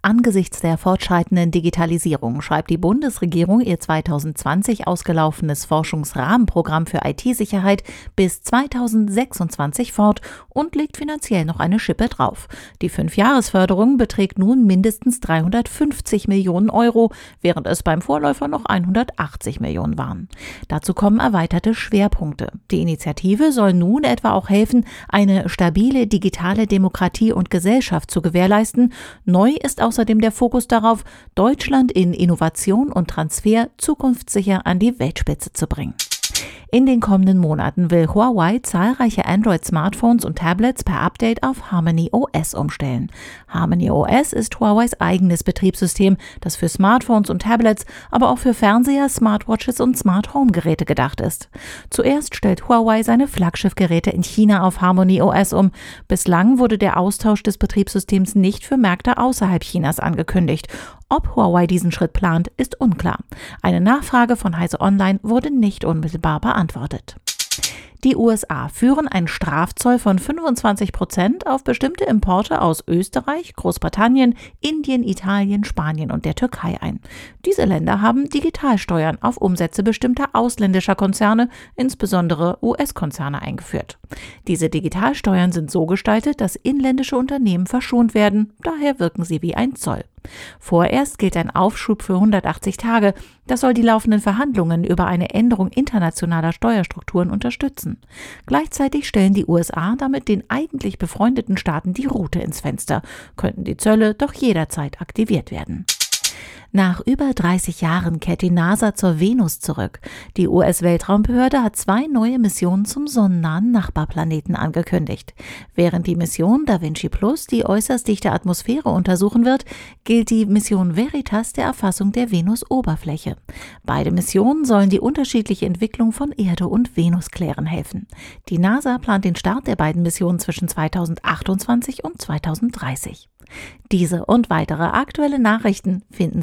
Angesichts der fortschreitenden Digitalisierung schreibt die Bundesregierung ihr 2020 ausgelaufenes Forschungsrahmenprogramm für IT-Sicherheit bis 2026 fort und legt finanziell noch eine Schippe drauf. Die Fünfjahresförderung beträgt nun mindestens 350 Millionen Euro, während es beim Vorläufer noch 180 Millionen waren. Dazu kommen erweiterte Schwerpunkte. Die Initiative soll nun etwa auch helfen, eine stabile digitale Demokratie und Gesellschaft zu gewährleisten. Neu ist aus außerdem der Fokus darauf, Deutschland in Innovation und Transfer zukunftssicher an die Weltspitze zu bringen. In den kommenden Monaten will Huawei zahlreiche Android-Smartphones und Tablets per Update auf Harmony OS umstellen. Harmony OS ist Huaweis eigenes Betriebssystem, das für Smartphones und Tablets, aber auch für Fernseher, Smartwatches und Smart Home Geräte gedacht ist. Zuerst stellt Huawei seine Flaggschiffgeräte in China auf Harmony OS um. Bislang wurde der Austausch des Betriebssystems nicht für Märkte außerhalb Chinas angekündigt. Ob Huawei diesen Schritt plant, ist unklar. Eine Nachfrage von Heise Online wurde nicht unmittelbar beantwortet. Die USA führen einen Strafzoll von 25 Prozent auf bestimmte Importe aus Österreich, Großbritannien, Indien, Italien, Spanien und der Türkei ein. Diese Länder haben Digitalsteuern auf Umsätze bestimmter ausländischer Konzerne, insbesondere US-Konzerne, eingeführt. Diese Digitalsteuern sind so gestaltet, dass inländische Unternehmen verschont werden, daher wirken sie wie ein Zoll. Vorerst gilt ein Aufschub für 180 Tage. Das soll die laufenden Verhandlungen über eine Änderung internationaler Steuerstrukturen unterstützen. Gleichzeitig stellen die USA damit den eigentlich befreundeten Staaten die Route ins Fenster, könnten die Zölle doch jederzeit aktiviert werden. Nach über 30 Jahren kehrt die NASA zur Venus zurück. Die US-Weltraumbehörde hat zwei neue Missionen zum sonnennahen Nachbarplaneten angekündigt. Während die Mission Da Vinci Plus die äußerst dichte Atmosphäre untersuchen wird, gilt die Mission Veritas der Erfassung der Venus-Oberfläche. Beide Missionen sollen die unterschiedliche Entwicklung von Erde und Venus klären helfen. Die NASA plant den Start der beiden Missionen zwischen 2028 und 2030. Diese und weitere aktuelle Nachrichten finden